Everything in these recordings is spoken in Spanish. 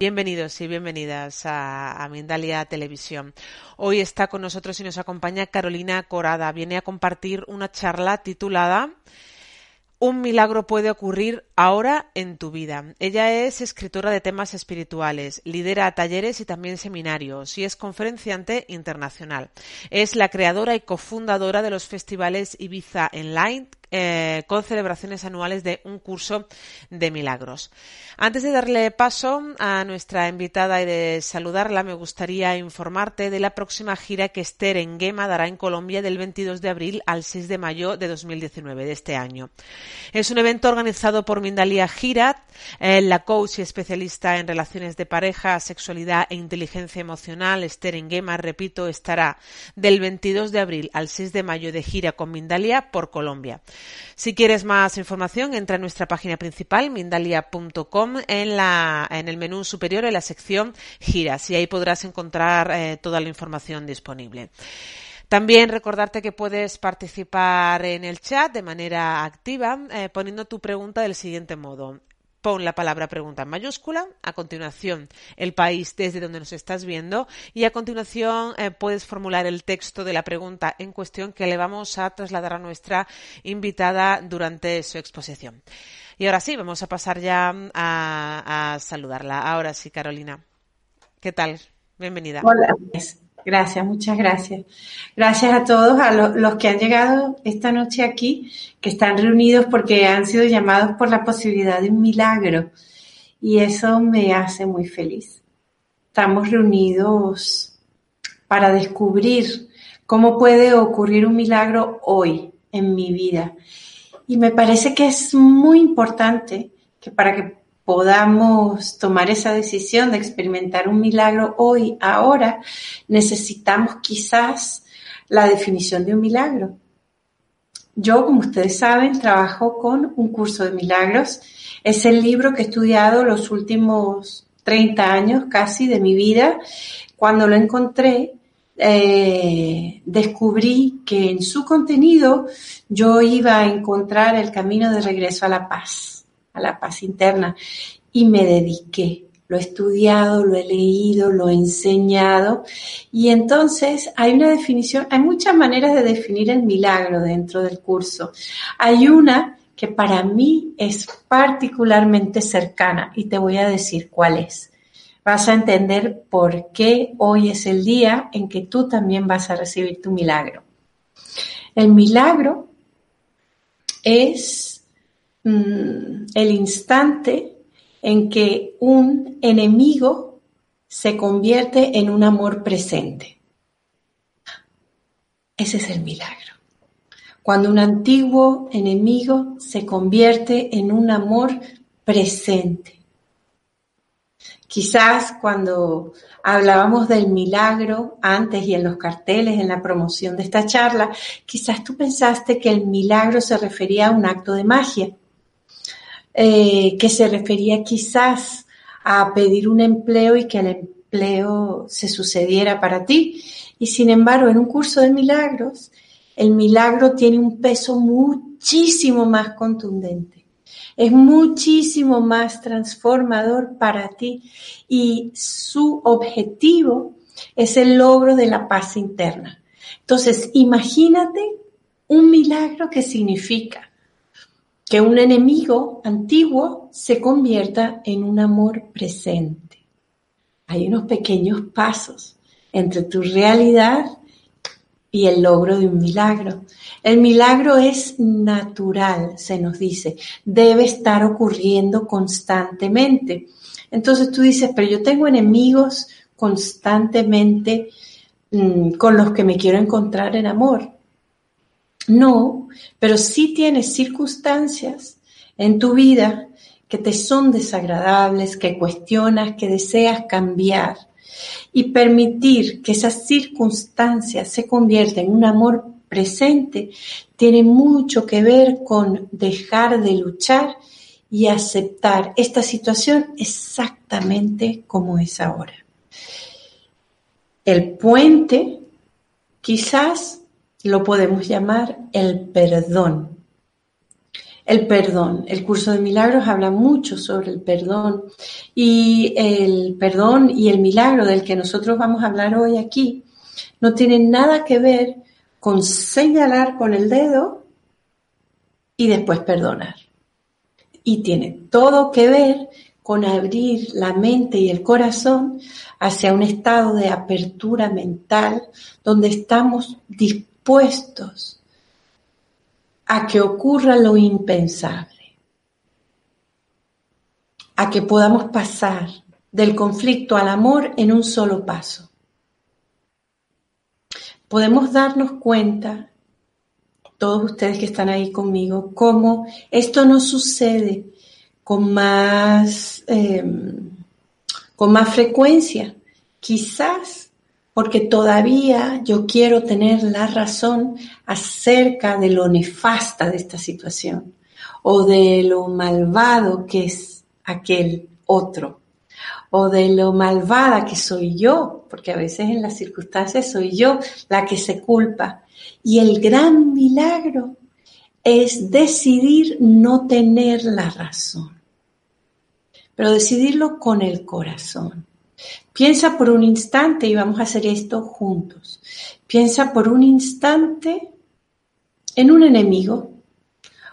Bienvenidos y bienvenidas a, a, Mindalia Televisión. Hoy está con nosotros y nos acompaña Carolina Corada. Viene a compartir una charla titulada un milagro puede ocurrir ahora en tu vida. Ella es escritora de temas espirituales, lidera talleres y también seminarios y es conferenciante internacional. Es la creadora y cofundadora de los festivales Ibiza Enlight eh, con celebraciones anuales de un curso de milagros. Antes de darle paso a nuestra invitada y de saludarla, me gustaría informarte de la próxima gira que Esther en Gema dará en Colombia del 22 de abril al 6 de mayo de 2019 de este año. Es un evento organizado por Mindalia Girat, eh, la coach y especialista en relaciones de pareja, sexualidad e inteligencia emocional. Esther en Gema, repito, estará del 22 de abril al 6 de mayo de gira con Mindalia por Colombia. Si quieres más información, entra a nuestra página principal, mindalia.com, en, en el menú superior, en la sección giras, y ahí podrás encontrar eh, toda la información disponible. También recordarte que puedes participar en el chat de manera activa eh, poniendo tu pregunta del siguiente modo pon la palabra pregunta en mayúscula, a continuación el país desde donde nos estás viendo y a continuación eh, puedes formular el texto de la pregunta en cuestión que le vamos a trasladar a nuestra invitada durante su exposición. Y ahora sí, vamos a pasar ya a, a saludarla. Ahora sí, Carolina. ¿Qué tal? Bienvenida. Hola. Gracias, muchas gracias. Gracias a todos, a los que han llegado esta noche aquí, que están reunidos porque han sido llamados por la posibilidad de un milagro. Y eso me hace muy feliz. Estamos reunidos para descubrir cómo puede ocurrir un milagro hoy en mi vida. Y me parece que es muy importante que para que podamos tomar esa decisión de experimentar un milagro hoy, ahora, necesitamos quizás la definición de un milagro. Yo, como ustedes saben, trabajo con un curso de milagros. Es el libro que he estudiado los últimos 30 años casi de mi vida. Cuando lo encontré, eh, descubrí que en su contenido yo iba a encontrar el camino de regreso a la paz la paz interna. Y me dediqué. Lo he estudiado, lo he leído, lo he enseñado. Y entonces hay una definición, hay muchas maneras de definir el milagro dentro del curso. Hay una que para mí es particularmente cercana y te voy a decir cuál es. Vas a entender por qué hoy es el día en que tú también vas a recibir tu milagro. El milagro es Mm, el instante en que un enemigo se convierte en un amor presente. Ese es el milagro. Cuando un antiguo enemigo se convierte en un amor presente. Quizás cuando hablábamos del milagro antes y en los carteles, en la promoción de esta charla, quizás tú pensaste que el milagro se refería a un acto de magia. Eh, que se refería quizás a pedir un empleo y que el empleo se sucediera para ti. Y sin embargo, en un curso de milagros, el milagro tiene un peso muchísimo más contundente. Es muchísimo más transformador para ti y su objetivo es el logro de la paz interna. Entonces, imagínate un milagro que significa que un enemigo antiguo se convierta en un amor presente. Hay unos pequeños pasos entre tu realidad y el logro de un milagro. El milagro es natural, se nos dice, debe estar ocurriendo constantemente. Entonces tú dices, pero yo tengo enemigos constantemente mm, con los que me quiero encontrar en amor. No, pero sí tienes circunstancias en tu vida que te son desagradables, que cuestionas, que deseas cambiar. Y permitir que esas circunstancias se conviertan en un amor presente tiene mucho que ver con dejar de luchar y aceptar esta situación exactamente como es ahora. El puente quizás lo podemos llamar el perdón. El perdón. El curso de milagros habla mucho sobre el perdón y el perdón y el milagro del que nosotros vamos a hablar hoy aquí no tienen nada que ver con señalar con el dedo y después perdonar. Y tiene todo que ver con abrir la mente y el corazón hacia un estado de apertura mental donde estamos dispuestos a que ocurra lo impensable, a que podamos pasar del conflicto al amor en un solo paso. Podemos darnos cuenta, todos ustedes que están ahí conmigo, cómo esto no sucede con más, em, con más frecuencia. Quizás porque todavía yo quiero tener la razón acerca de lo nefasta de esta situación o de lo malvado que es aquel otro o de lo malvada que soy yo, porque a veces en las circunstancias soy yo la que se culpa. Y el gran milagro es decidir no tener la razón, pero decidirlo con el corazón. Piensa por un instante y vamos a hacer esto juntos. Piensa por un instante en un enemigo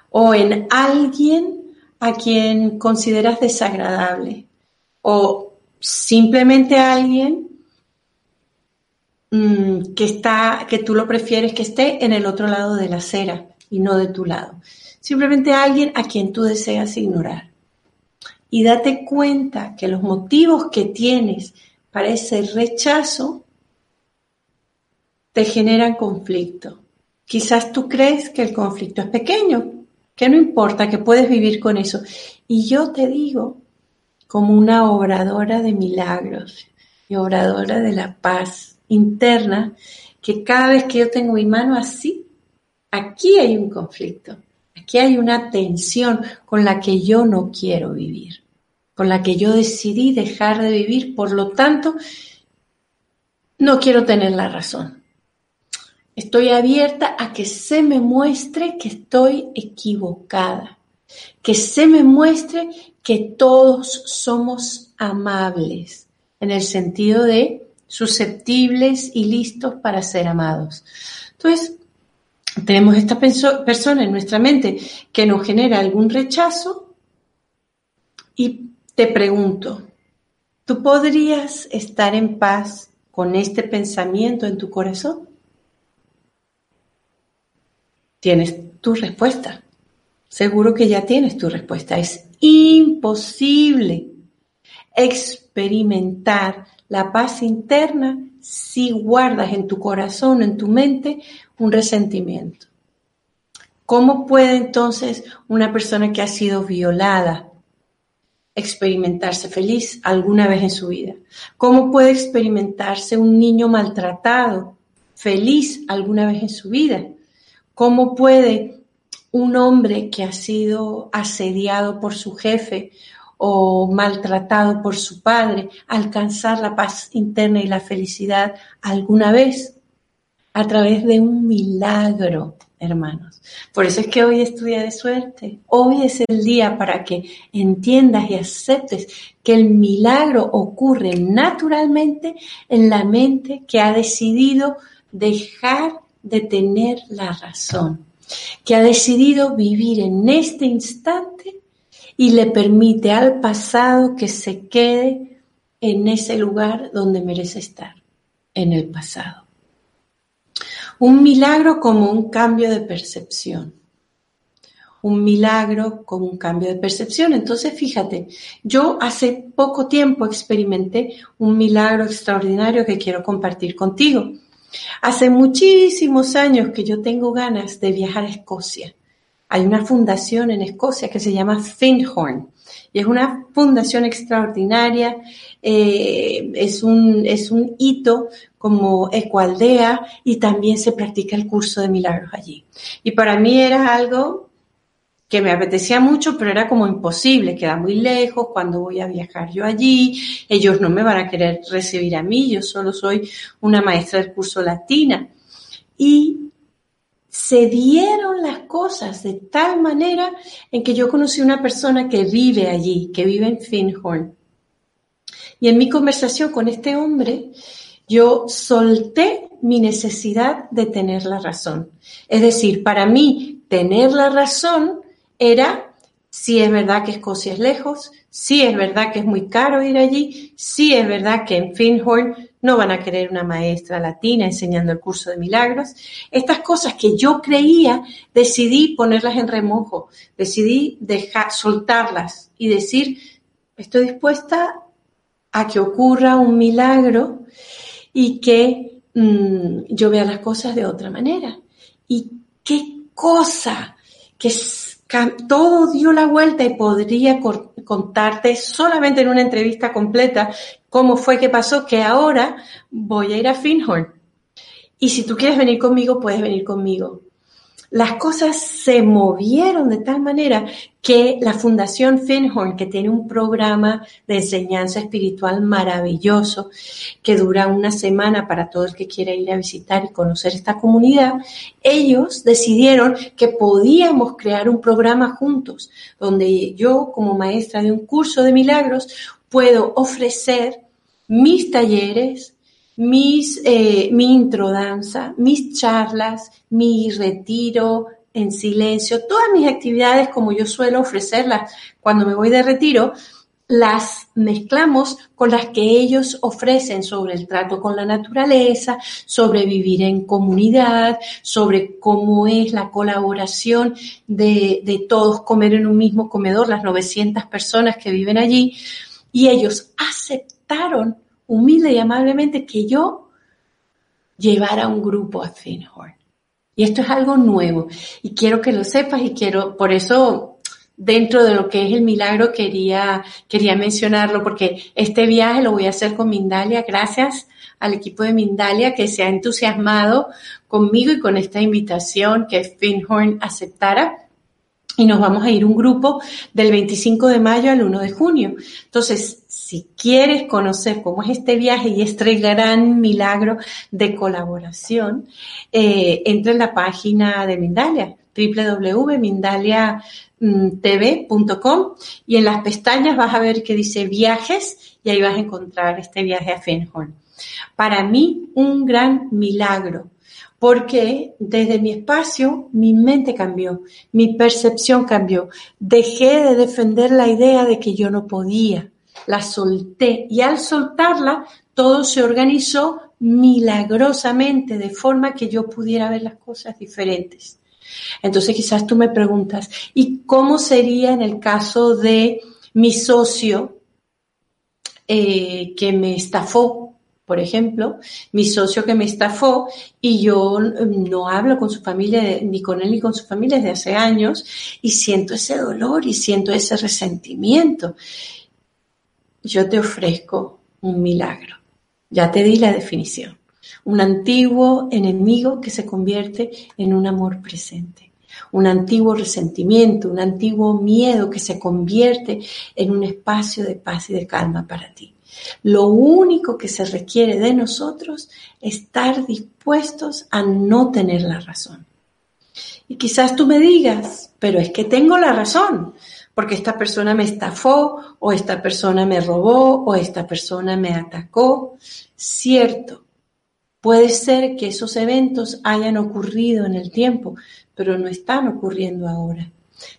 o en alguien a quien consideras desagradable o simplemente alguien mm, que está que tú lo prefieres que esté en el otro lado de la acera y no de tu lado. Simplemente alguien a quien tú deseas ignorar. Y date cuenta que los motivos que tienes para ese rechazo te generan conflicto. Quizás tú crees que el conflicto es pequeño, que no importa, que puedes vivir con eso. Y yo te digo, como una obradora de milagros y obradora de la paz interna, que cada vez que yo tengo mi mano así, aquí hay un conflicto, aquí hay una tensión con la que yo no quiero vivir con la que yo decidí dejar de vivir, por lo tanto, no quiero tener la razón. Estoy abierta a que se me muestre que estoy equivocada, que se me muestre que todos somos amables, en el sentido de susceptibles y listos para ser amados. Entonces, tenemos esta persona en nuestra mente que nos genera algún rechazo y te pregunto, ¿tú podrías estar en paz con este pensamiento en tu corazón? Tienes tu respuesta. Seguro que ya tienes tu respuesta. Es imposible experimentar la paz interna si guardas en tu corazón, en tu mente, un resentimiento. ¿Cómo puede entonces una persona que ha sido violada, experimentarse feliz alguna vez en su vida? ¿Cómo puede experimentarse un niño maltratado feliz alguna vez en su vida? ¿Cómo puede un hombre que ha sido asediado por su jefe o maltratado por su padre alcanzar la paz interna y la felicidad alguna vez? A través de un milagro hermanos. Por eso es que hoy es tu día de suerte. Hoy es el día para que entiendas y aceptes que el milagro ocurre naturalmente en la mente que ha decidido dejar de tener la razón, que ha decidido vivir en este instante y le permite al pasado que se quede en ese lugar donde merece estar, en el pasado. Un milagro como un cambio de percepción. Un milagro como un cambio de percepción. Entonces, fíjate, yo hace poco tiempo experimenté un milagro extraordinario que quiero compartir contigo. Hace muchísimos años que yo tengo ganas de viajar a Escocia. Hay una fundación en Escocia que se llama Findhorn y es una fundación extraordinaria, eh, es, un, es un hito como ecoaldea y también se practica el curso de milagros allí. Y para mí era algo que me apetecía mucho, pero era como imposible, queda muy lejos, cuando voy a viajar yo allí, ellos no me van a querer recibir a mí, yo solo soy una maestra del curso latina. Y se dieron las cosas de tal manera en que yo conocí una persona que vive allí, que vive en Finhorn. Y en mi conversación con este hombre, yo solté mi necesidad de tener la razón. Es decir, para mí tener la razón era si es verdad que Escocia es lejos, si es verdad que es muy caro ir allí, si es verdad que en Finhorn no van a querer una maestra latina enseñando el curso de milagros. Estas cosas que yo creía, decidí ponerlas en remojo, decidí dejar, soltarlas y decir, estoy dispuesta a que ocurra un milagro y que mm, yo vea las cosas de otra manera. Y qué cosa que todo dio la vuelta y podría contarte solamente en una entrevista completa cómo fue que pasó, que ahora voy a ir a Finhorn. Y si tú quieres venir conmigo, puedes venir conmigo las cosas se movieron de tal manera que la Fundación Finhorn, que tiene un programa de enseñanza espiritual maravilloso, que dura una semana para todo el que quiera ir a visitar y conocer esta comunidad, ellos decidieron que podíamos crear un programa juntos, donde yo, como maestra de un curso de milagros, puedo ofrecer mis talleres, mis, eh, mi introdanza, mis charlas, mi retiro en silencio, todas mis actividades como yo suelo ofrecerlas cuando me voy de retiro, las mezclamos con las que ellos ofrecen sobre el trato con la naturaleza, sobre vivir en comunidad, sobre cómo es la colaboración de, de todos comer en un mismo comedor, las 900 personas que viven allí, y ellos aceptaron humilde y amablemente que yo llevara un grupo a Finhorn. Y esto es algo nuevo. Y quiero que lo sepas y quiero, por eso dentro de lo que es el milagro quería, quería mencionarlo porque este viaje lo voy a hacer con Mindalia. Gracias al equipo de Mindalia que se ha entusiasmado conmigo y con esta invitación que Finhorn aceptara y nos vamos a ir un grupo del 25 de mayo al 1 de junio. Entonces, si quieres conocer cómo es este viaje y este gran milagro de colaboración, eh, entra en la página de Mindalia, www.mindaliatv.com y en las pestañas vas a ver que dice viajes y ahí vas a encontrar este viaje a Fenhorn. Para mí, un gran milagro porque desde mi espacio mi mente cambió, mi percepción cambió. Dejé de defender la idea de que yo no podía, la solté y al soltarla todo se organizó milagrosamente de forma que yo pudiera ver las cosas diferentes. Entonces quizás tú me preguntas, ¿y cómo sería en el caso de mi socio eh, que me estafó por ejemplo, mi socio que me estafó y yo mm, no hablo con su familia, ni con él ni con su familia desde hace años y siento ese dolor y siento ese resentimiento. Yo te ofrezco un milagro. Ya te di la definición. Un antiguo enemigo que se convierte en un amor presente. Un antiguo resentimiento, un antiguo miedo que se convierte en un espacio de paz y de calma para ti. Lo único que se requiere de nosotros es estar dispuestos a no tener la razón. Y quizás tú me digas, pero es que tengo la razón, porque esta persona me estafó, o esta persona me robó, o esta persona me atacó. Cierto, puede ser que esos eventos hayan ocurrido en el tiempo, pero no están ocurriendo ahora.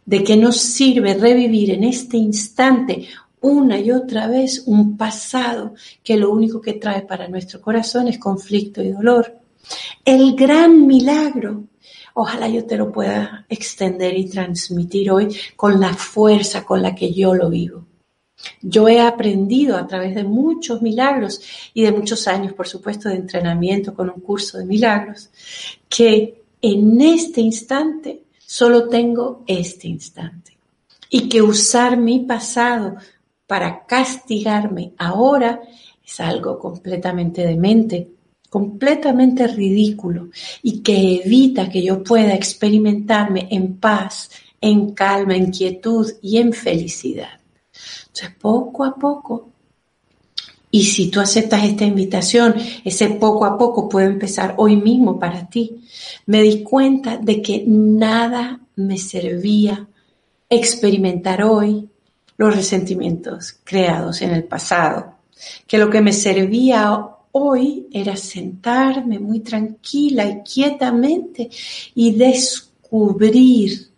¿De qué nos sirve revivir en este instante una y otra vez un pasado que lo único que trae para nuestro corazón es conflicto y dolor. El gran milagro, ojalá yo te lo pueda extender y transmitir hoy con la fuerza con la que yo lo vivo. Yo he aprendido a través de muchos milagros y de muchos años, por supuesto, de entrenamiento con un curso de milagros, que en este instante solo tengo este instante y que usar mi pasado para castigarme ahora es algo completamente demente, completamente ridículo y que evita que yo pueda experimentarme en paz, en calma, en quietud y en felicidad. Entonces, poco a poco Y si tú aceptas esta invitación, ese poco a poco puede empezar hoy mismo para ti. Me di cuenta de que nada me servía experimentar hoy los resentimientos creados en el pasado, que lo que me servía hoy era sentarme muy tranquila y quietamente y descubrir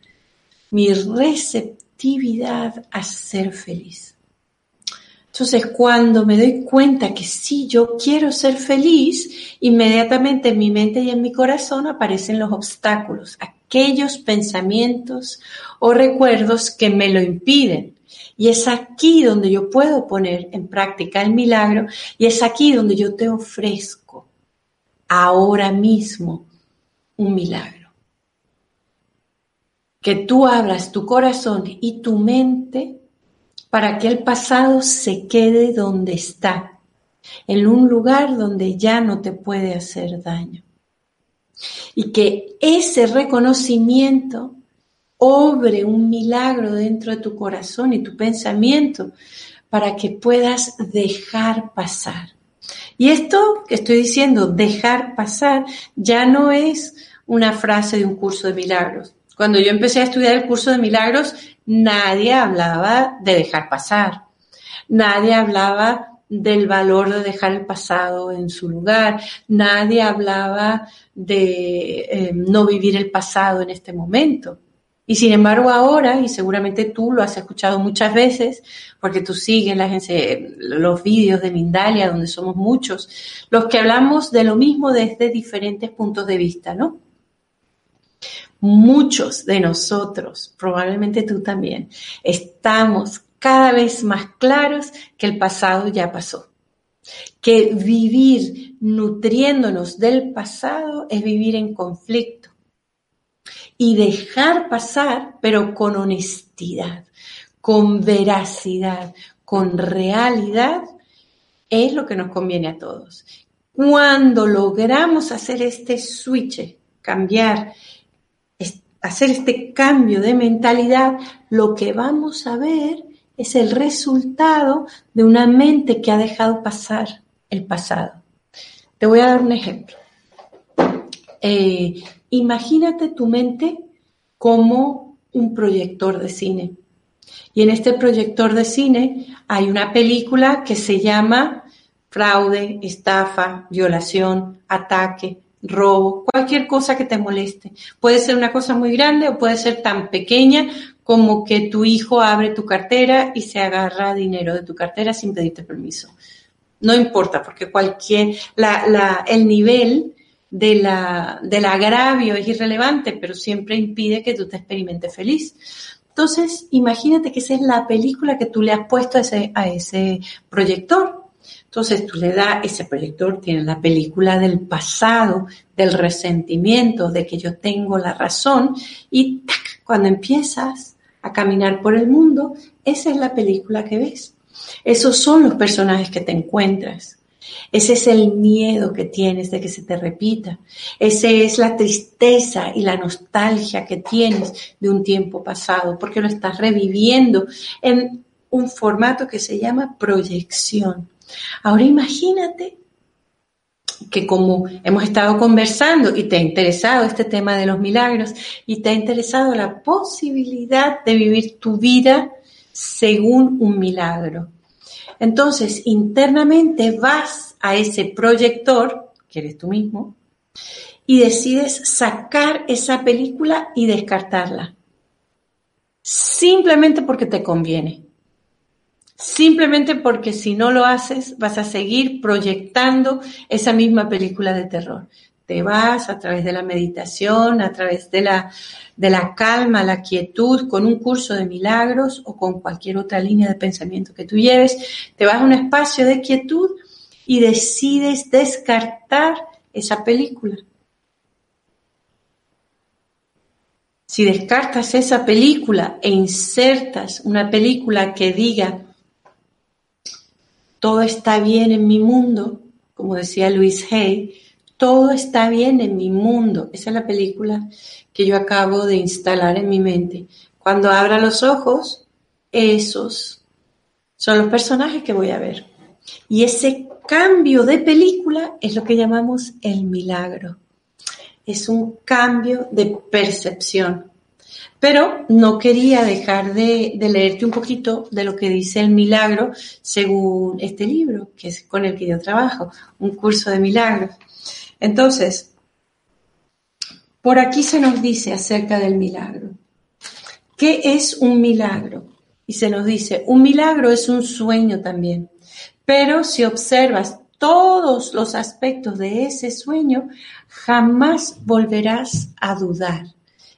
mi receptividad a ser feliz. Entonces, cuando me doy cuenta que sí, yo quiero ser feliz, inmediatamente en mi mente y en mi corazón aparecen los obstáculos, aquellos pensamientos o recuerdos que me lo impiden. Y es aquí donde yo puedo poner en práctica el milagro y es aquí donde yo te ofrezco ahora mismo un milagro. Que tú abras tu corazón y tu mente para que el pasado se quede donde está, en un lugar donde ya no te puede hacer daño. Y que ese reconocimiento obre un milagro dentro de tu corazón y tu pensamiento para que puedas dejar pasar. Y esto que estoy diciendo, dejar pasar, ya no es una frase de un curso de milagros. Cuando yo empecé a estudiar el curso de milagros, nadie hablaba de dejar pasar. Nadie hablaba del valor de dejar el pasado en su lugar. Nadie hablaba de eh, no vivir el pasado en este momento. Y sin embargo ahora, y seguramente tú lo has escuchado muchas veces, porque tú sigues los vídeos de Mindalia, donde somos muchos, los que hablamos de lo mismo desde diferentes puntos de vista, ¿no? Muchos de nosotros, probablemente tú también, estamos cada vez más claros que el pasado ya pasó. Que vivir nutriéndonos del pasado es vivir en conflicto y dejar pasar, pero con honestidad, con veracidad, con realidad, es lo que nos conviene a todos. Cuando logramos hacer este switch, cambiar, hacer este cambio de mentalidad, lo que vamos a ver es el resultado de una mente que ha dejado pasar el pasado. Te voy a dar un ejemplo. Eh, Imagínate tu mente como un proyector de cine. Y en este proyector de cine hay una película que se llama fraude, estafa, violación, ataque, robo, cualquier cosa que te moleste. Puede ser una cosa muy grande o puede ser tan pequeña como que tu hijo abre tu cartera y se agarra dinero de tu cartera sin pedirte permiso. No importa, porque cualquier, el nivel de la, del agravio es irrelevante, pero siempre impide que tú te experimentes feliz. Entonces, imagínate que esa es la película que tú le has puesto a ese, a ese proyector. Entonces tú le das, ese proyector tiene la película del pasado, del resentimiento, de que yo tengo la razón y cuando empiezas a caminar por el mundo, esa es la película que ves. Esos son los personajes que te encuentras. Ese es el miedo que tienes de que se te repita. Esa es la tristeza y la nostalgia que tienes de un tiempo pasado, porque lo estás reviviendo en un formato que se llama proyección. Ahora imagínate que como hemos estado conversando y te ha interesado este tema de los milagros y te ha interesado la posibilidad de vivir tu vida según un milagro, entonces, internamente vas a ese proyector, que eres tú mismo, y decides sacar esa película y descartarla. Simplemente porque te conviene. Simplemente porque si no lo haces vas a seguir proyectando esa misma película de terror te vas a través de la meditación, a través de la, de la calma, la quietud, con un curso de milagros o con cualquier otra línea de pensamiento que tú lleves, te vas a un espacio de quietud y decides descartar esa película. Si descartas esa película e insertas una película que diga, todo está bien en mi mundo, como decía Luis Hay, todo está bien en mi mundo. Esa es la película que yo acabo de instalar en mi mente. Cuando abra los ojos, esos son los personajes que voy a ver. Y ese cambio de película es lo que llamamos el milagro. Es un cambio de percepción. Pero no quería dejar de, leerte un poquito de lo que dice el milagro según este libro, que es con el que yo trabajo, un curso de milagros. Entonces, por aquí se nos dice acerca del milagro. ¿Qué es un milagro? Y se nos dice, un milagro es un sueño también. Pero si observas todos los aspectos de ese sueño, jamás volverás a dudar.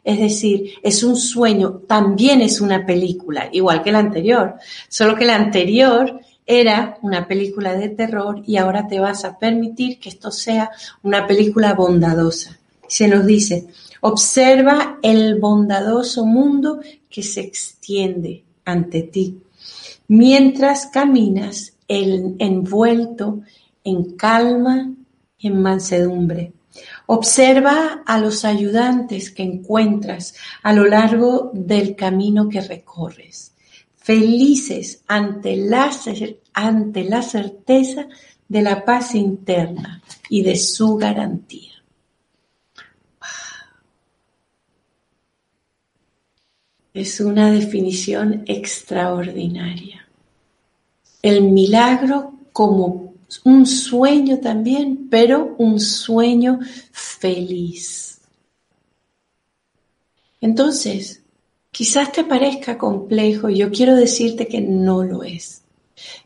Es decir, es un sueño, también es una película, igual que la anterior, solo que la anterior era una película de terror y ahora te vas a permitir que esto sea una película bondadosa. Se nos dice, observa el bondadoso mundo que se extiende ante ti, mientras caminas envuelto en calma y en mansedumbre. Observa a los ayudantes que encuentras a lo largo del camino que recorres, felices ante la, ante la certeza de la paz interna y de su garantía. Es una definición extraordinaria. El milagro como un sueño también, pero un sueño feliz. Entonces, quizás te parezca complejo, yo quiero decirte que no lo es.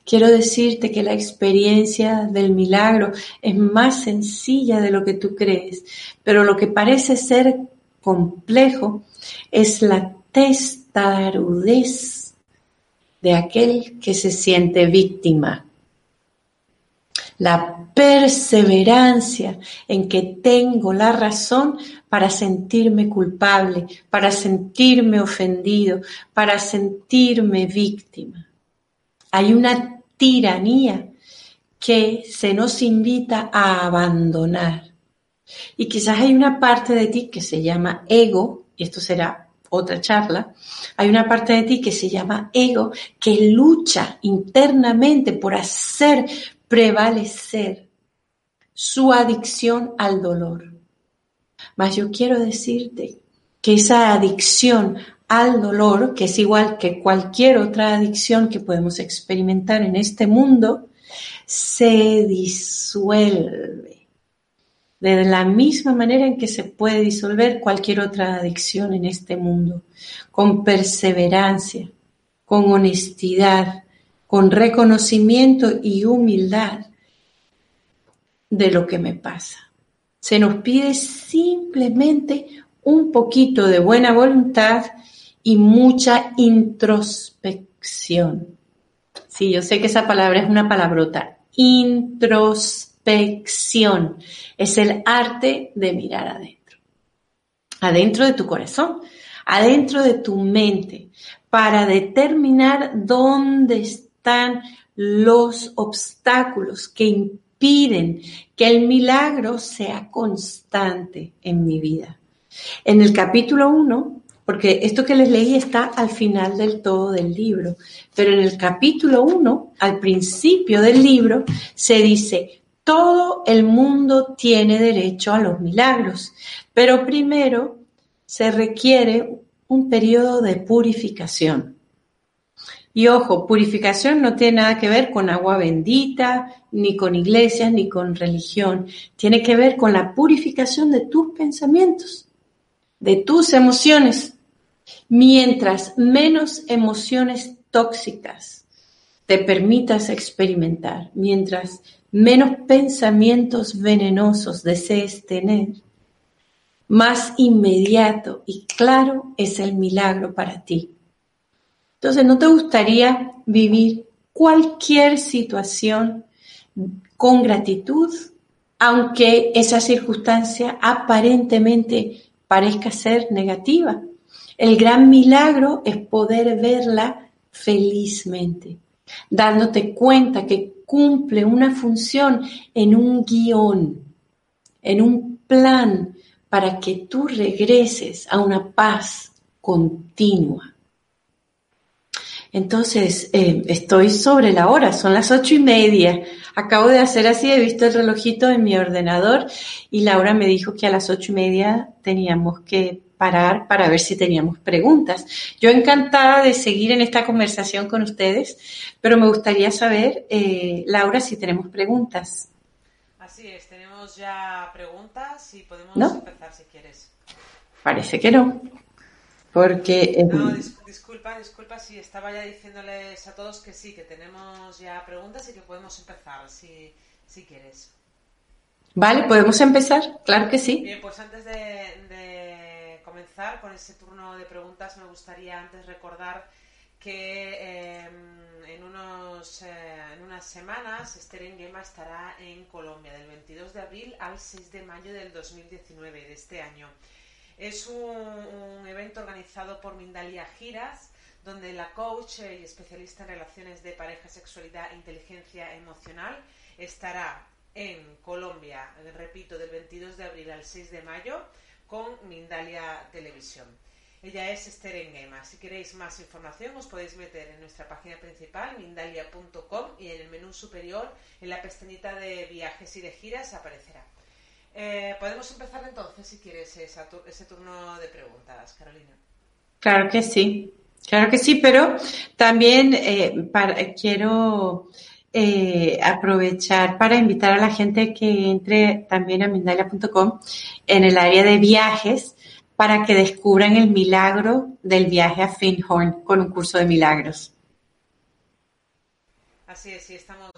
Quiero decirte que la experiencia del milagro es más sencilla de lo que tú crees, pero lo que parece ser complejo es la testarudez de aquel que se siente víctima la perseverancia en que tengo la razón para sentirme culpable, para sentirme ofendido, para sentirme víctima. Hay una tiranía que se nos invita a abandonar. Y quizás hay una parte de ti que se llama ego, y esto será otra charla, hay una parte de ti que se llama ego, que lucha internamente por hacer prevalecer su adicción al dolor. Mas yo quiero decirte que esa adicción al dolor, que es igual que cualquier otra adicción que podemos experimentar en este mundo, se disuelve. De la misma manera en que se puede disolver cualquier otra adicción en este mundo, con perseverancia, con honestidad, con reconocimiento y humildad de lo que me pasa. Se nos pide simplemente un poquito de buena voluntad y mucha introspección. Sí, yo sé que esa palabra es una palabrota. Introspección es el arte de mirar adentro. Adentro de tu corazón, adentro de tu mente, para determinar dónde está están los obstáculos que impiden que el milagro sea constante en mi vida. En el capítulo 1, porque esto que les leí está al final del todo del libro, pero en el capítulo 1, al principio del libro, se dice, todo el mundo tiene derecho a los milagros, pero primero se requiere un periodo de purificación. Y ojo, purificación no tiene nada que ver con agua bendita, ni con iglesias, ni con religión. Tiene que ver con la purificación de tus pensamientos, de tus emociones. Mientras menos emociones tóxicas te permitas experimentar, mientras menos pensamientos venenosos desees tener, más inmediato y claro es el milagro para ti. Entonces, ¿no te gustaría vivir cualquier situación con gratitud, aunque esa circunstancia aparentemente parezca ser negativa? El gran milagro es poder verla felizmente, dándote cuenta que cumple una función en un guion, en un plan para que tú regreses a una paz continua. Entonces, eh, estoy sobre la hora, son las ocho y media. Acabo de hacer así, he visto el relojito en mi ordenador y Laura me dijo que a las ocho y media teníamos que parar para ver si teníamos preguntas. Yo encantada de seguir en esta conversación con ustedes, pero me gustaría saber, eh, Laura, si tenemos preguntas. Así es, tenemos ya preguntas y podemos empezar si quieres. Parece que no. Porque. No, disculpa, disculpa si estaba ya diciéndoles a todos que sí, que tenemos ya preguntas y que podemos empezar, si, si quieres. Vale, podemos empezar, claro que sí. Bien, pues antes de, comenzar con ese turno de preguntas, me gustaría antes recordar que em, en, unos, eh, en unas semanas Esther Engema estará en Colombia, del 22 de abril al 6 de mayo del 2019, de este año. Es un, evento organizado por Mindalia Giras, donde la coach y especialista en relaciones de pareja, sexualidad e inteligencia emocional estará en Colombia, repito, del 22 de abril al 6 de mayo con Mindalia Televisión. Ella es Esther Engema. Si queréis más información os podéis meter en nuestra página principal mindalia.com y en el menú superior en la pestañita de viajes y de giras aparecerá. Eh, podemos empezar entonces, si quieres, ese turno de preguntas, Carolina. Claro que sí, claro que sí, pero también eh, quiero eh, aprovechar para invitar a la gente que entre también a Mindalia.com en el área de viajes para que descubran el milagro del viaje a Finhorn con un curso de milagros. Así es, sí, estamos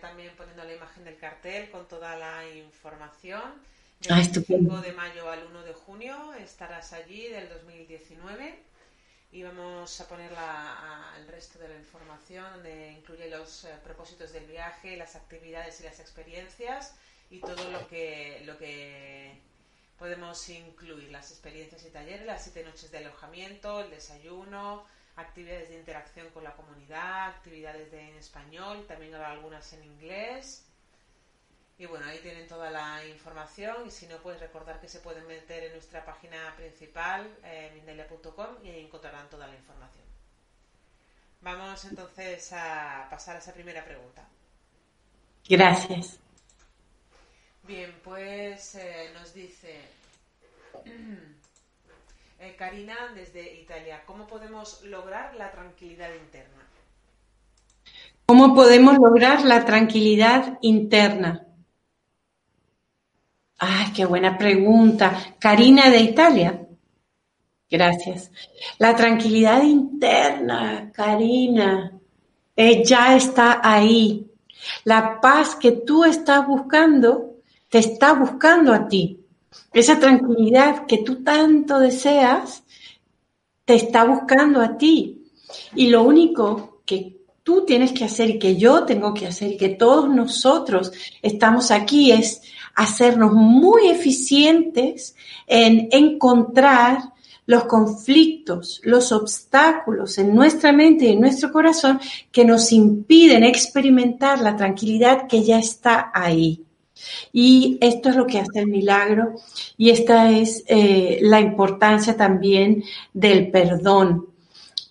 también poniendo la imagen del cartel con toda la información. Del ah, 5 de mayo al 1 de junio estarás allí del 2019 y vamos a poner el resto de la información donde incluye los eh, propósitos del viaje, las actividades y las experiencias y todo lo que, lo que podemos incluir, las experiencias y talleres, las siete noches de alojamiento, el desayuno, actividades de interacción con la comunidad, actividades en español, también habrá algunas en inglés. Y bueno, ahí tienen toda la información y si no, puedes recordar que se pueden meter en nuestra página principal, eh, mindelia.com, y ahí encontrarán toda la información. Vamos entonces a pasar a esa primera pregunta. Gracias. Bien, pues eh, nos dice eh, Karina desde Italia, ¿cómo podemos lograr la tranquilidad interna? ¿Cómo podemos lograr la tranquilidad interna? Ay, qué buena pregunta. Karina de Italia. Gracias. La tranquilidad interna, Karina, eh, ya está ahí. La paz que tú estás buscando, te está buscando a ti. Esa tranquilidad que tú tanto deseas, te está buscando a ti. Y lo único que tú tienes que hacer y que yo tengo que hacer y que todos nosotros estamos aquí es hacernos muy eficientes en encontrar los conflictos, los obstáculos en nuestra mente y en nuestro corazón que nos impiden experimentar la tranquilidad que ya está ahí. Y esto es lo que hace el milagro y esta es eh, la importancia también del perdón.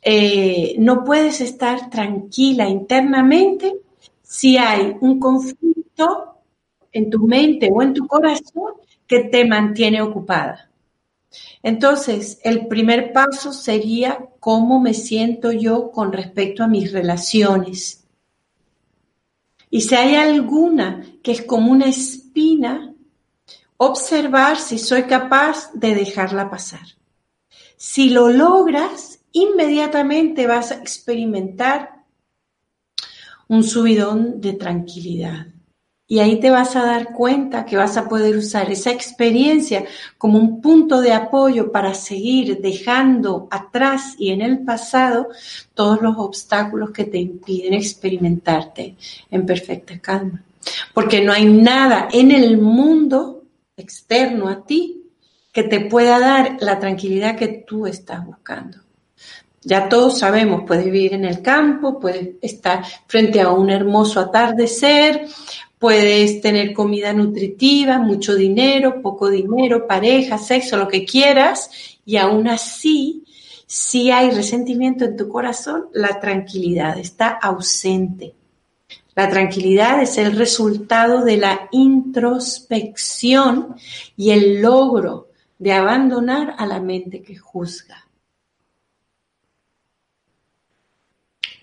Eh, no puedes estar tranquila internamente si hay un conflicto en tu mente o en tu corazón que te mantiene ocupada. Entonces, el primer paso sería cómo me siento yo con respecto a mis relaciones. Y si hay alguna que es como una espina, observar si soy capaz de dejarla pasar. Si lo logras, inmediatamente vas a experimentar un subidón de tranquilidad. Y ahí te vas a dar cuenta que vas a poder usar esa experiencia como un punto de apoyo para seguir dejando atrás y en el pasado todos los obstáculos que te impiden experimentarte en perfecta calma. Porque no hay nada en el mundo externo a ti que te pueda dar la tranquilidad que tú estás buscando. Ya todos sabemos, puedes vivir en el campo, puedes estar frente a un hermoso atardecer, Puedes tener comida nutritiva, mucho dinero, poco dinero, pareja, sexo, lo que quieras, y aún así, Si hay resentimiento en tu corazón, la tranquilidad está ausente. La tranquilidad es el resultado de la introspección y el logro de abandonar a la mente que juzga.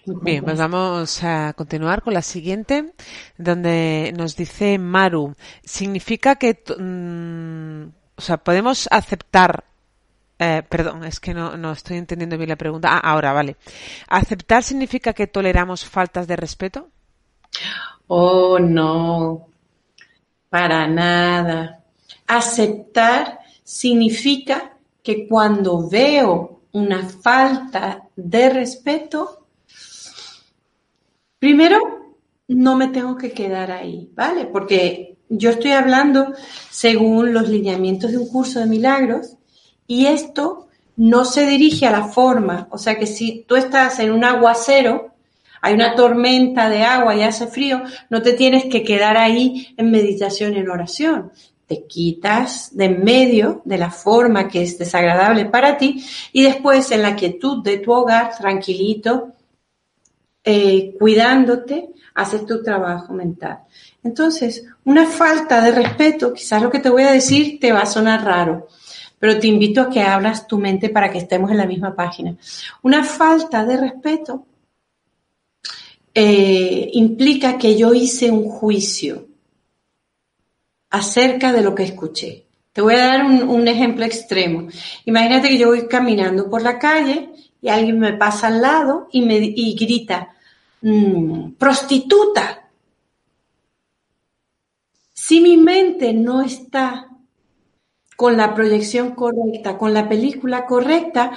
Bien, pues vamos a continuar con la siguiente, donde nos dice Maru, significa que, mm, o sea, podemos aceptar, eh, perdón, es que no, no estoy entendiendo bien la pregunta. Ah, ahora, vale. ¿Aceptar significa que toleramos faltas de respeto? Oh, no, para nada. Aceptar significa que cuando veo una falta de respeto, primero no me tengo que quedar ahí, ¿vale? Porque yo estoy hablando según los lineamientos de un curso de milagros y esto no se dirige a la forma, o sea que si tú estás en un aguacero, hay una tormenta de agua y hace frío, no te tienes que quedar ahí en meditación en oración. Te quitas de en medio de la forma que es desagradable para ti y después en la quietud de tu hogar, tranquilito, eh, cuidándote, haces tu trabajo mental. Entonces, una falta de respeto, quizás lo que te voy a decir te va a sonar raro, pero te invito a que abras tu mente para que estemos en la misma página. Una falta de respeto eh, implica que yo hice un juicio acerca de lo que escuché. Te voy a dar un, ejemplo extremo. Imagínate que yo voy caminando por la calle y alguien me pasa al lado y me y grita, mm, prostituta. Si mi mente no está con la proyección correcta, con la película correcta,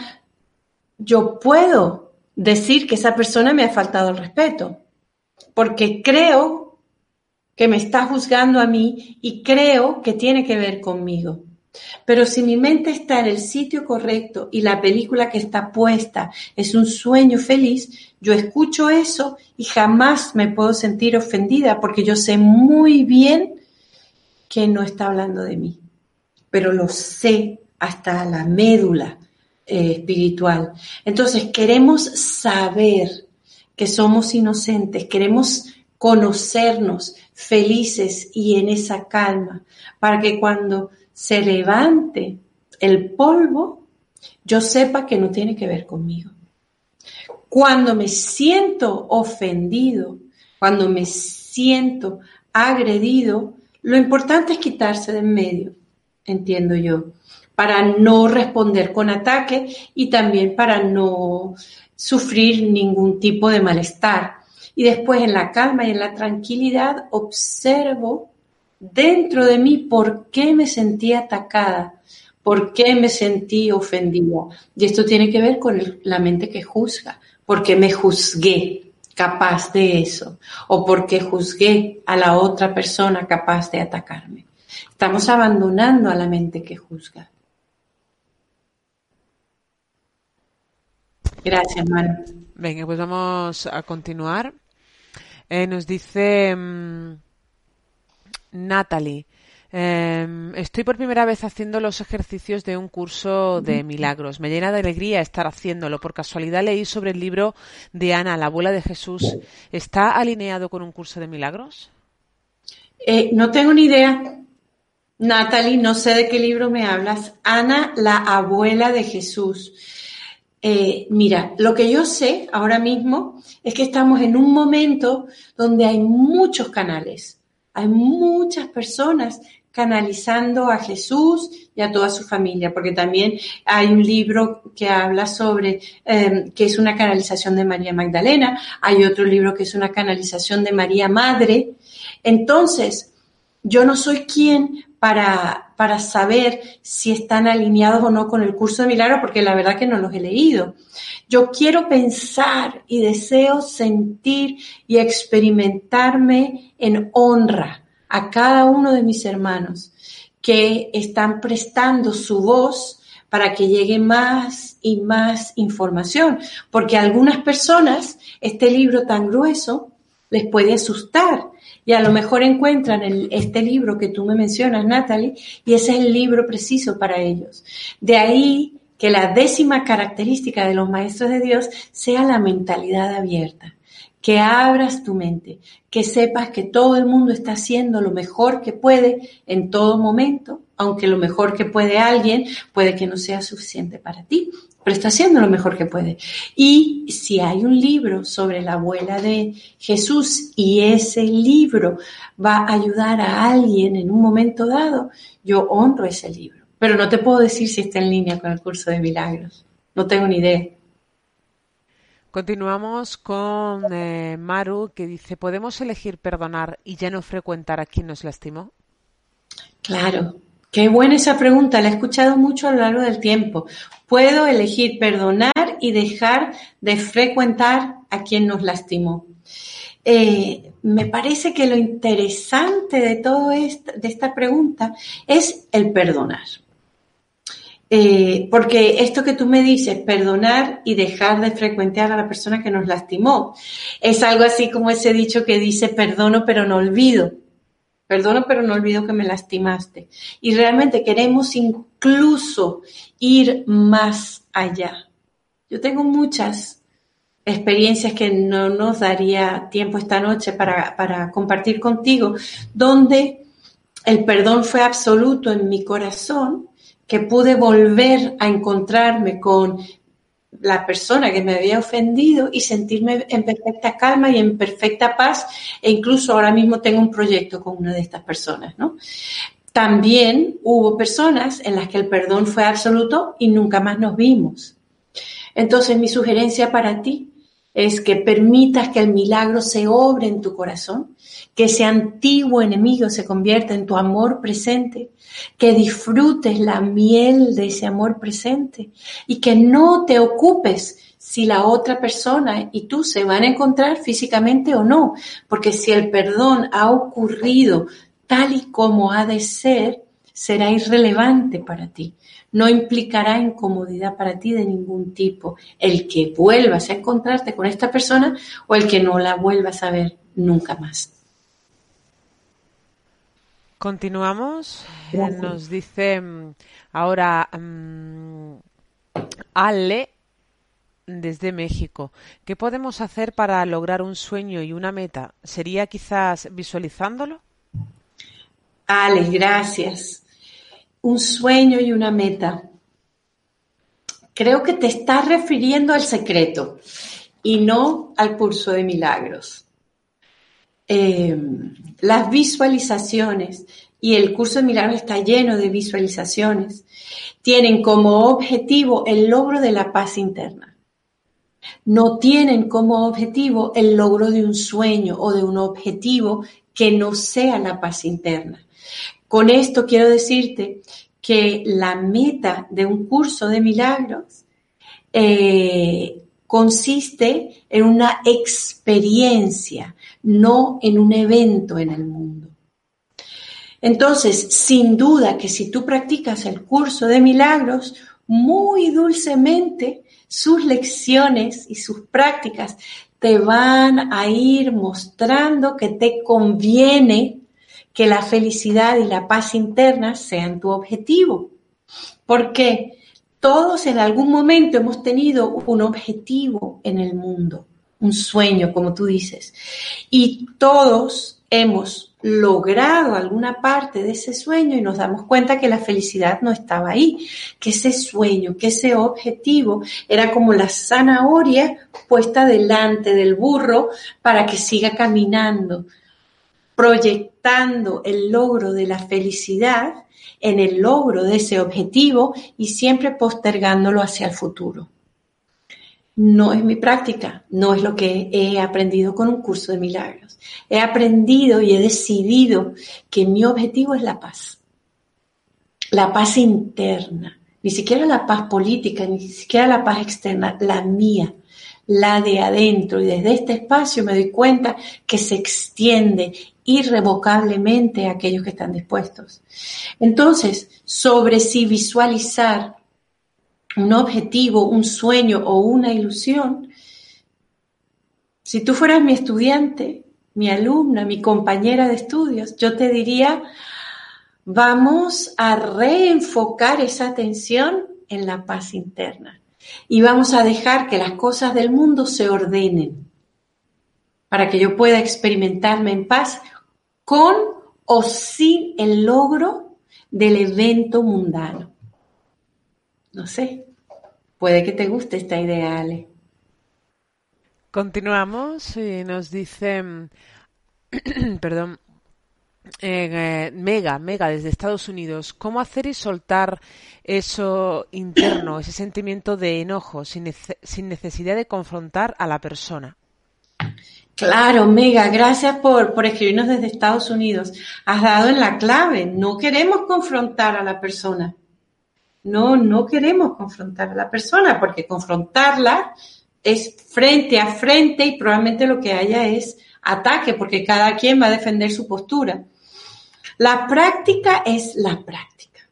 yo puedo decir que esa persona me ha faltado el respeto, porque creo que me está juzgando a mí y creo que tiene que ver conmigo. Pero si mi mente está en el sitio correcto y la película que está puesta es un sueño feliz, yo escucho eso y jamás me puedo sentir ofendida porque yo sé muy bien que no está hablando de mí. Pero lo sé hasta la médula eh, espiritual. Entonces, queremos saber que somos inocentes, queremos conocernos felices y en esa calma, para que cuando se levante el polvo, yo sepa que no tiene que ver conmigo. Cuando me siento ofendido, cuando me siento agredido, lo importante es quitarse de en medio, entiendo yo para no responder con ataque y también para no sufrir ningún tipo de malestar. Y después en la calma y en la tranquilidad observo dentro de mí por qué me sentí atacada, por qué me sentí ofendida. Y esto tiene que ver con la mente que juzga, porque me juzgué capaz de eso o porque juzgué a la otra persona capaz de atacarme. Estamos abandonando a la mente que juzga. Gracias, Manu. Venga, pues vamos a continuar. Eh, nos dice mm, Natalie. Em, estoy por primera vez haciendo los ejercicios de un curso de milagros. Me llena de alegría estar haciéndolo. Por casualidad leí sobre el libro de Ana, la abuela de Jesús. ¿Está alineado con un curso de milagros? Eh, no tengo ni idea. Natalie, no sé de qué libro me hablas. Ana, la abuela de Jesús. Eh, mira, lo que yo sé ahora mismo es que estamos en un momento donde hay muchos canales, hay muchas personas canalizando a Jesús y a toda su familia, porque también hay un libro que habla sobre em, que es una canalización de María Magdalena, hay otro libro que es una canalización de María Madre. Entonces, yo no soy quien para, para saber si están alineados o no con el curso de milagro, porque la verdad que no los he leído. Yo quiero pensar y deseo sentir y experimentarme en honra a cada uno de mis hermanos que están prestando su voz para que llegue más y más información, porque a algunas personas este libro tan grueso les puede asustar y a lo mejor encuentran este libro que tú me mencionas, Natalie, y ese es el libro preciso para ellos. De ahí que la décima característica de los maestros de Dios sea la mentalidad abierta, que abras tu mente, que sepas que todo el mundo está haciendo lo mejor que puede en todo momento, aunque lo mejor que puede alguien puede que no sea suficiente para ti, pero está haciendo lo mejor que puede. Y si hay un libro sobre la abuela de Jesús y ese libro va a ayudar a alguien en un momento dado, yo honro ese libro. Pero no te puedo decir si está en línea con el curso de milagros. No tengo ni idea. Continuamos con eh, Maru que dice, ¿podemos elegir perdonar y ya no frecuentar a quien nos lastimó? Claro, qué buena esa pregunta, la he escuchado mucho a lo largo del tiempo. Puedo elegir perdonar y dejar de frecuentar a quien nos lastimó. Eh, me parece que lo interesante de todo de esta pregunta es el perdonar. Eh, porque esto que tú me dices, perdonar y dejar de frecuentar a la persona que nos lastimó, es algo así como ese dicho que dice, perdono pero no olvido. Perdono pero no olvido que me lastimaste. Y realmente queremos incluso ir más allá. Yo tengo muchas experiencias que no nos daría tiempo esta noche para, para compartir contigo, donde el perdón fue absoluto en mi corazón que pude volver a encontrarme con la persona que me había ofendido y sentirme en perfecta calma y en perfecta paz e incluso ahora mismo tengo un proyecto con una de estas personas, ¿no? También hubo personas en las que el perdón fue absoluto y nunca más nos vimos. Entonces mi sugerencia para ti es que permitas que el milagro se obre en tu corazón, que ese antiguo enemigo se convierta en tu amor presente, que disfrutes la miel de ese amor presente y que no te ocupes si la otra persona y tú se van a encontrar físicamente o no, porque si el perdón ha ocurrido tal y como ha de ser, será irrelevante para ti no implicará incomodidad para ti de ningún tipo. El que vuelvas a encontrarte con esta persona o el que no la vuelvas a ver nunca más. Continuamos. Nos dice mm, ahora mm, Ale desde México. ¿Qué podemos hacer para lograr un sueño y una meta? ¿Sería quizás visualizándolo? Ale, gracias un sueño y una meta. Creo que te estás refiriendo al secreto y no al curso de milagros. Eh, las visualizaciones y el curso de milagros está lleno de visualizaciones. Tienen como objetivo el logro de la paz interna. No tienen como objetivo el logro de un sueño o de un objetivo que no sea la paz interna. Con esto quiero decirte que la meta de un curso de milagros eh, consiste en una experiencia, no en un evento en el mundo. Entonces, sin duda que si tú practicas el curso de milagros, muy dulcemente sus lecciones y sus prácticas te van a ir mostrando que te conviene que la felicidad y la paz interna sean tu objetivo. Porque todos en algún momento hemos tenido un objetivo en el mundo, un sueño, como tú dices. Y todos hemos logrado alguna parte de ese sueño y nos damos cuenta que la felicidad no estaba ahí, que ese sueño, que ese objetivo era como la zanahoria puesta delante del burro para que siga caminando proyectando el logro de la felicidad en el logro de ese objetivo y siempre postergándolo hacia el futuro. No es mi práctica, no es lo que he aprendido con un curso de milagros. He aprendido y he decidido que mi objetivo es la paz. La paz interna, ni siquiera la paz política, ni siquiera la paz externa, la mía, la de adentro. Y desde este espacio me doy cuenta que se extiende irrevocablemente a aquellos que están dispuestos. Entonces, sobre si visualizar un objetivo, un sueño o una ilusión, si tú fueras mi estudiante, mi alumna, mi compañera de estudios, yo te diría, vamos a reenfocar esa atención en la paz interna. Y vamos a dejar que las cosas del mundo se ordenen para que yo pueda experimentarme en paz con o sin el logro del evento mundano. No sé, puede que te guste esta idea, Ale. Continuamos y nos dice, perdón, eh, Mega, Mega desde Estados Unidos, ¿cómo hacer y soltar eso interno, ese sentimiento de enojo sin, sin necesidad de confrontar a la persona? Claro, Mega, gracias por, por escribirnos desde Estados Unidos. Has dado en la clave. No queremos confrontar a la persona. No, no queremos confrontar a la persona porque confrontarla es frente a frente y probablemente lo que haya es ataque porque cada quien va a defender su postura. La práctica es la práctica.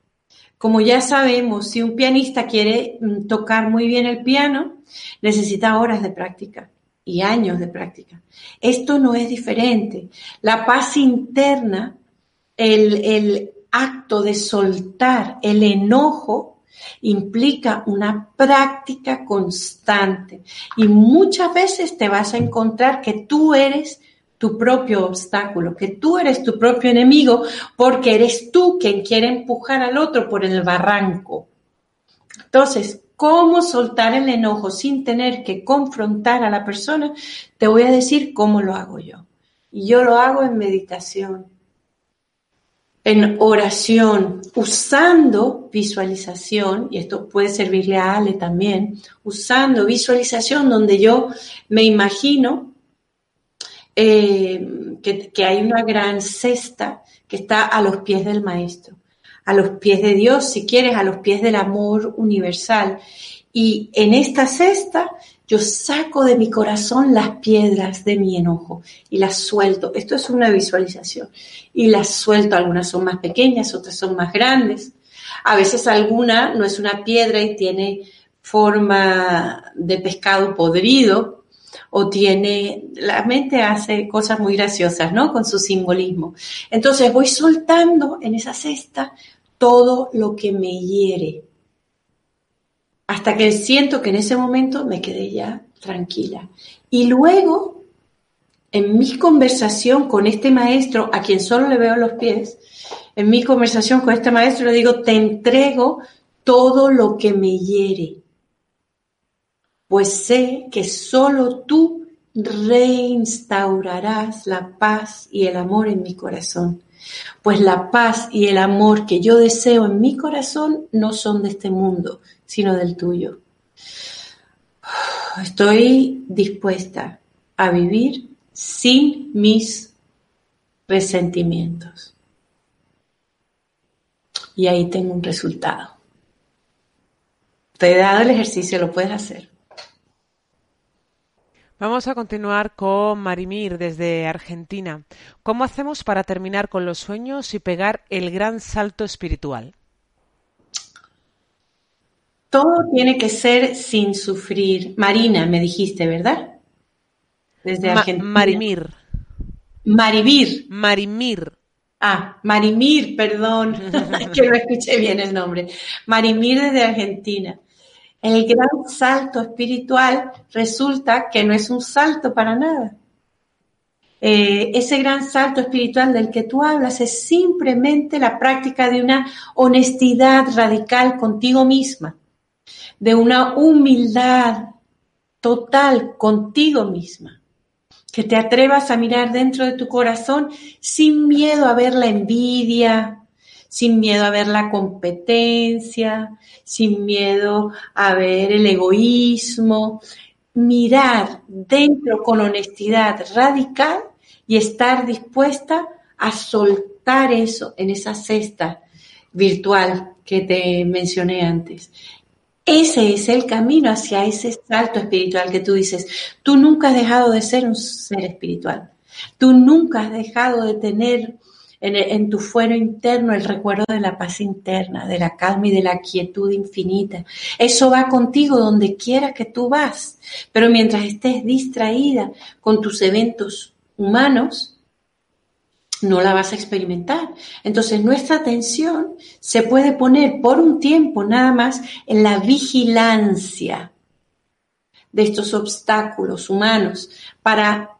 Como ya sabemos, si un pianista quiere mm, tocar muy bien el piano, necesita horas de práctica y años de práctica. Esto no es diferente. La paz interna, el, acto de soltar el enojo, implica una práctica constante y muchas veces te vas a encontrar que tú eres tu propio obstáculo, que tú eres tu propio enemigo porque eres tú quien quiere empujar al otro por el barranco. Entonces, cómo soltar el enojo sin tener que confrontar a la persona, te voy a decir cómo lo hago yo. Y yo lo hago en meditación, en oración, usando visualización, y esto puede servirle a Ale también, usando visualización donde yo me imagino eh, que, que hay una gran cesta que está a los pies del maestro a los pies de Dios, si quieres, a los pies del amor universal. Y en esta cesta yo saco de mi corazón las piedras de mi enojo y las suelto. Esto es una visualización. Y las suelto. Algunas son más pequeñas, otras son más grandes. A veces alguna no es una piedra y tiene forma de pescado podrido o tiene, la mente hace cosas muy graciosas, ¿no? Con su simbolismo. Entonces voy soltando en esa cesta todo lo que me hiere. Hasta que siento que en ese momento me quedé ya tranquila. Y luego, en mi conversación con este maestro, a quien solo le veo los pies, en mi conversación con este maestro le digo, te entrego todo lo que me hiere, pues sé que solo tú reinstaurarás la paz y el amor en mi corazón pues la paz y el amor que yo deseo en mi corazón no son de este mundo, sino del tuyo. Estoy dispuesta a vivir sin mis resentimientos. Y ahí tengo un resultado. Te he dado el ejercicio, lo puedes hacer. Vamos a continuar con Marimir desde Argentina. ¿Cómo hacemos para terminar con los sueños y pegar el gran salto espiritual? Todo tiene que ser sin sufrir. Marina, me dijiste, ¿verdad? Desde Argentina. Marimir. Marivir. Marimir. Ah, Marimir, perdón, que no escuché bien el nombre. Marimir desde Argentina. El gran salto espiritual resulta que no es un salto para nada. Eh, ese gran salto espiritual del que tú hablas es simplemente la práctica de una honestidad radical contigo misma, de una humildad total contigo misma, que te atrevas a mirar dentro de tu corazón sin miedo a ver la envidia, sin miedo a ver la competencia, sin miedo a ver el egoísmo, mirar dentro con honestidad radical y estar dispuesta a soltar eso en esa cesta virtual que te mencioné antes. Ese es el camino hacia ese salto espiritual que tú dices. Tú nunca has dejado de ser un ser espiritual. Tú nunca has dejado de tener en, tu fuero interno el recuerdo de la paz interna, de la calma y de la quietud infinita. Eso va contigo donde quiera que tú vas. Pero mientras estés distraída con tus eventos humanos, no la vas a experimentar. Entonces nuestra atención se puede poner por un tiempo nada más en la vigilancia de estos obstáculos humanos para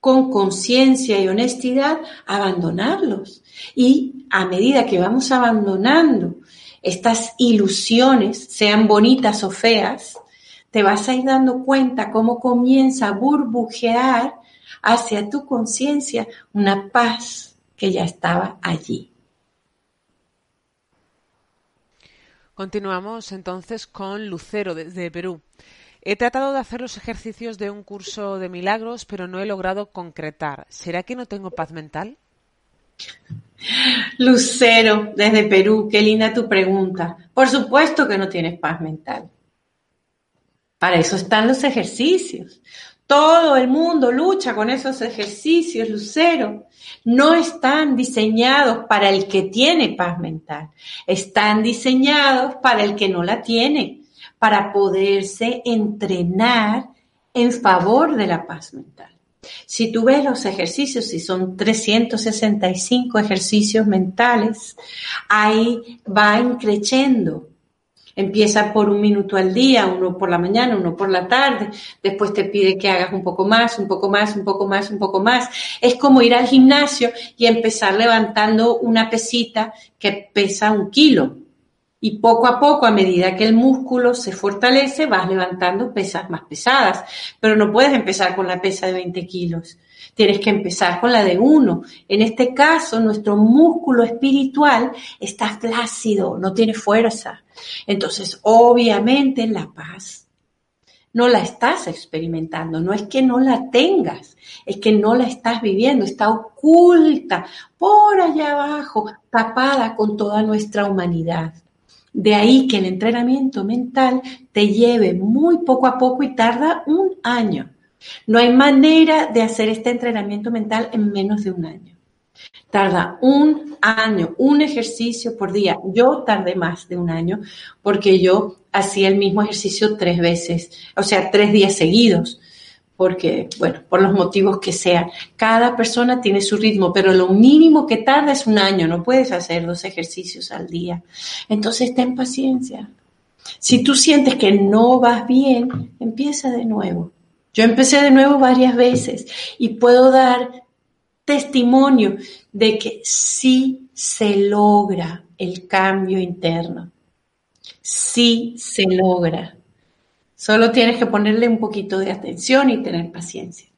con conciencia y honestidad abandonarlos. Y a medida que vamos abandonando estas ilusiones, sean bonitas o feas, te vas a ir dando cuenta cómo comienza a burbujear hacia tu conciencia una paz que ya estaba allí. Continuamos entonces con Lucero desde Perú. He tratado de hacer los ejercicios de un curso de milagros, pero no he logrado concretar. ¿Será que no tengo paz mental? Lucero, desde Perú, qué linda tu pregunta. Por supuesto que no tienes paz mental. Para eso están los ejercicios. Todo el mundo lucha con esos ejercicios, Lucero. No están diseñados para el que tiene paz mental. Están diseñados para el que no la tiene para poderse entrenar en favor de la paz mental. Si tú ves los ejercicios, si son 365 ejercicios mentales, ahí va increciendo. Empieza por un minuto al día, uno por la mañana, uno por la tarde, después te pide que hagas un poco más, un poco más, un poco más, un poco más. Es como ir al gimnasio y empezar levantando una pesita que pesa un kilo y poco a poco, a medida que el músculo se fortalece, vas levantando pesas más pesadas. Pero no puedes empezar con la pesa de 20 kilos. Tienes que empezar con la de uno. En este caso, nuestro músculo espiritual está flácido, no tiene fuerza. Entonces, obviamente, la paz no la estás experimentando. No es que no la tengas, es que no la estás viviendo. Está oculta por allá abajo, tapada con toda nuestra humanidad. De ahí que el entrenamiento mental te lleve muy poco a poco y tarda un año. No hay manera de hacer este entrenamiento mental en menos de un año. Tarda un año, un ejercicio por día. Yo tardé más de un año porque yo hacía el mismo ejercicio tres veces, o sea, tres días seguidos porque, bueno, por los motivos que sean. Cada persona tiene su ritmo, pero lo mínimo que tarda es un año, no puedes hacer dos ejercicios al día. Entonces, ten paciencia. Si tú sientes que no vas bien, empieza de nuevo. Yo empecé de nuevo varias veces y puedo dar testimonio de que sí se logra el cambio interno. Sí se logra. Solo tienes que ponerle un poquito de atención y tener paciencia.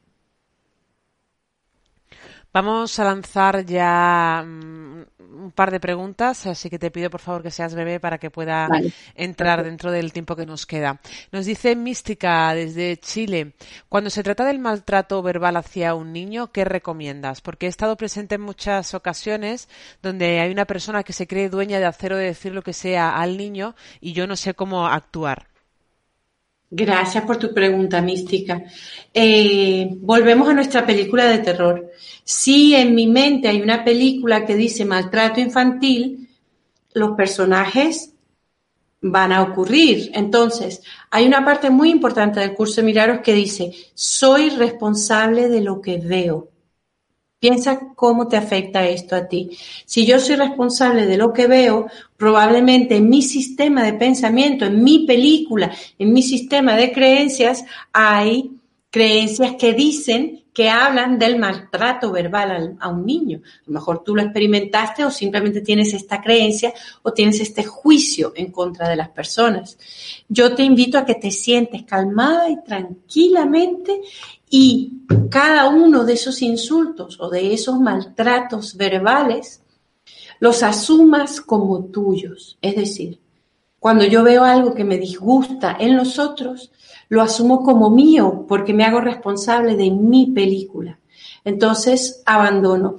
Vamos a lanzar ya mm, un par de preguntas, así que te pido por favor que seas breve para que pueda entrar dentro del tiempo que nos queda. Nos dice Mística desde Chile, cuando se trata del maltrato verbal hacia un niño, ¿qué recomiendas? Porque he estado presente en muchas ocasiones donde hay una persona que se cree dueña de hacer o de decir lo que sea al niño y yo no sé cómo actuar. Gracias por tu pregunta, Mística. Eh, volvemos a nuestra película de terror. Si en mi mente hay una película que dice maltrato infantil, los personajes van a ocurrir. Entonces, hay una parte muy importante del curso de Milagros que dice, soy responsable de lo que veo. Piensa cómo te afecta esto a ti. Si yo soy responsable de lo que veo, probablemente en mi sistema de pensamiento, en mi película, en mi sistema de creencias, hay creencias que dicen que hablan del maltrato verbal a un niño. A lo mejor tú lo experimentaste o simplemente tienes esta creencia o tienes este juicio en contra de las personas. Yo te invito a que te sientes calmada y tranquilamente y cada uno de esos insultos o de esos maltratos verbales los asumas como tuyos. Es decir, cuando yo veo algo que me disgusta en los otros, lo asumo como mío porque me hago responsable de mi película. Entonces abandono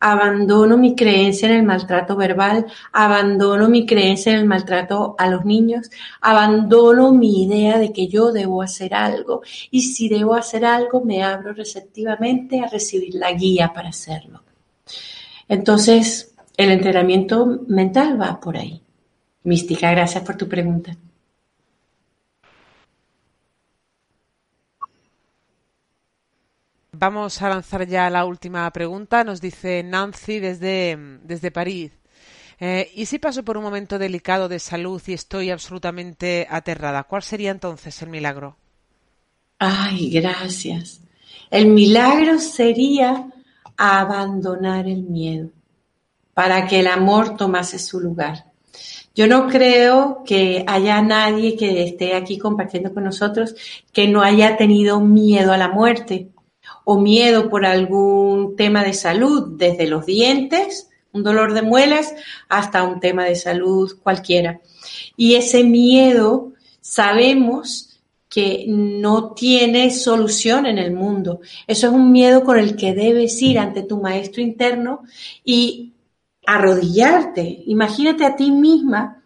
abandono mi creencia en el maltrato verbal, abandono mi creencia en el maltrato a los niños, abandono mi idea de que yo debo hacer algo y si debo hacer algo me abro receptivamente a recibir la guía para hacerlo. Entonces, el entrenamiento mental va por ahí. Mística, gracias por tu pregunta. vamos a lanzar ya la última pregunta. Nos dice Nancy desde, desde París. Eh, ¿Y si paso por un momento delicado de salud y estoy absolutamente aterrada? ¿Cuál sería entonces el milagro? Ay, gracias. El milagro sería abandonar el miedo para que el amor tomase su lugar. Yo no creo que haya nadie que esté aquí compartiendo con nosotros que no haya tenido miedo a la muerte o miedo por algún tema de salud, desde los dientes, un dolor de muelas, hasta un tema de salud cualquiera. Y ese miedo sabemos que no tiene solución en el mundo. Eso es un miedo con el que debes ir ante tu maestro interno y arrodillarte. Imagínate a ti misma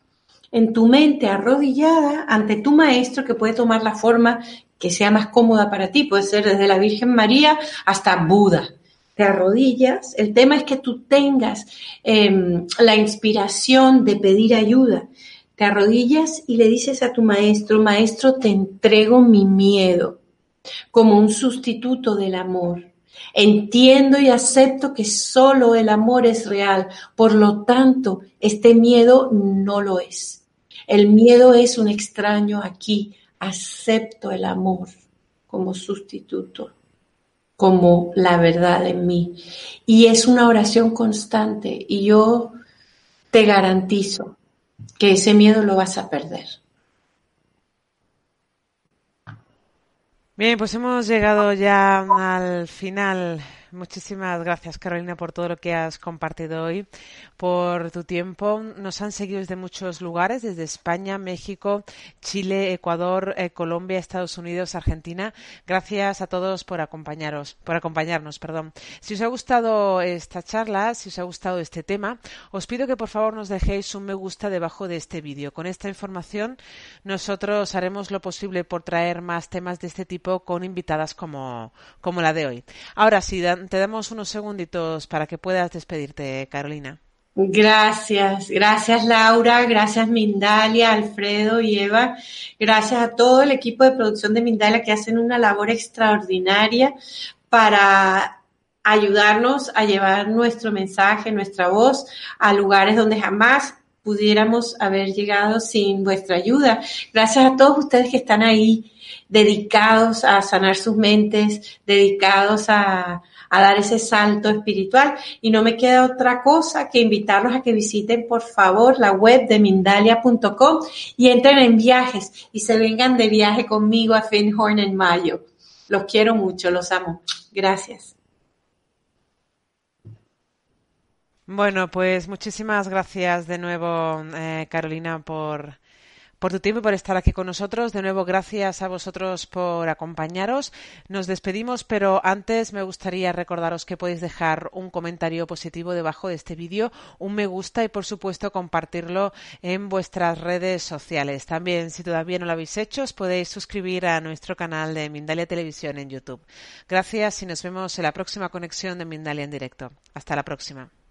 en tu mente arrodillada ante tu maestro que puede tomar la forma que sea más cómoda para ti. Puede ser desde la Virgen María hasta Buda. Te arrodillas. El tema es que tú tengas em, la inspiración de pedir ayuda. Te arrodillas y le dices a tu maestro, maestro, te entrego mi miedo como un sustituto del amor. Entiendo y acepto que solo el amor es real, por lo tanto, este miedo no lo es. El miedo es un extraño aquí. Acepto el amor como sustituto, como la verdad en mí. Y es una oración constante y yo te garantizo que ese miedo lo vas a perder. Bien, pues hemos llegado ya al final Muchísimas gracias, Carolina, por todo lo que has compartido hoy, por tu tiempo. Nos han seguido desde muchos lugares, desde España, México, Chile, Ecuador, eh, Colombia, Estados Unidos, Argentina. Gracias a todos por acompañaros, por acompañarnos, perdón. Si os ha gustado esta charla, si os ha gustado este tema, os pido que por favor nos dejéis un me gusta debajo de este vídeo. Con esta información, nosotros haremos lo posible por traer más temas de este tipo con invitadas como, como la de hoy. Ahora sí, te damos unos segunditos para que puedas despedirte, Carolina. Gracias, gracias Laura, gracias Mindalia, Alfredo y Eva, gracias a todo el equipo de producción de Mindalia que hacen una labor extraordinaria para ayudarnos a llevar nuestro mensaje, nuestra voz a lugares donde jamás pudiéramos haber llegado sin vuestra ayuda. Gracias a todos ustedes que están ahí dedicados a sanar sus mentes, dedicados a, a dar ese salto espiritual. Y no me queda otra cosa que invitarlos a que visiten por favor la web de Mindalia.com y entren en viajes y se vengan de viaje conmigo a Finhorn en mayo. Los quiero mucho, los amo. Gracias. Bueno, pues muchísimas gracias de nuevo, eh, Carolina, por por tu tiempo y por estar aquí con nosotros. De nuevo, gracias a vosotros por acompañaros. Nos despedimos, pero antes me gustaría recordaros que podéis dejar un comentario positivo debajo de este vídeo, un me gusta y, por supuesto, compartirlo en vuestras redes sociales. También, si todavía no lo habéis hecho, os podéis suscribir a nuestro canal de Mindalia Televisión en YouTube. Gracias y nos vemos en la próxima conexión de Mindalia en directo. Hasta la próxima.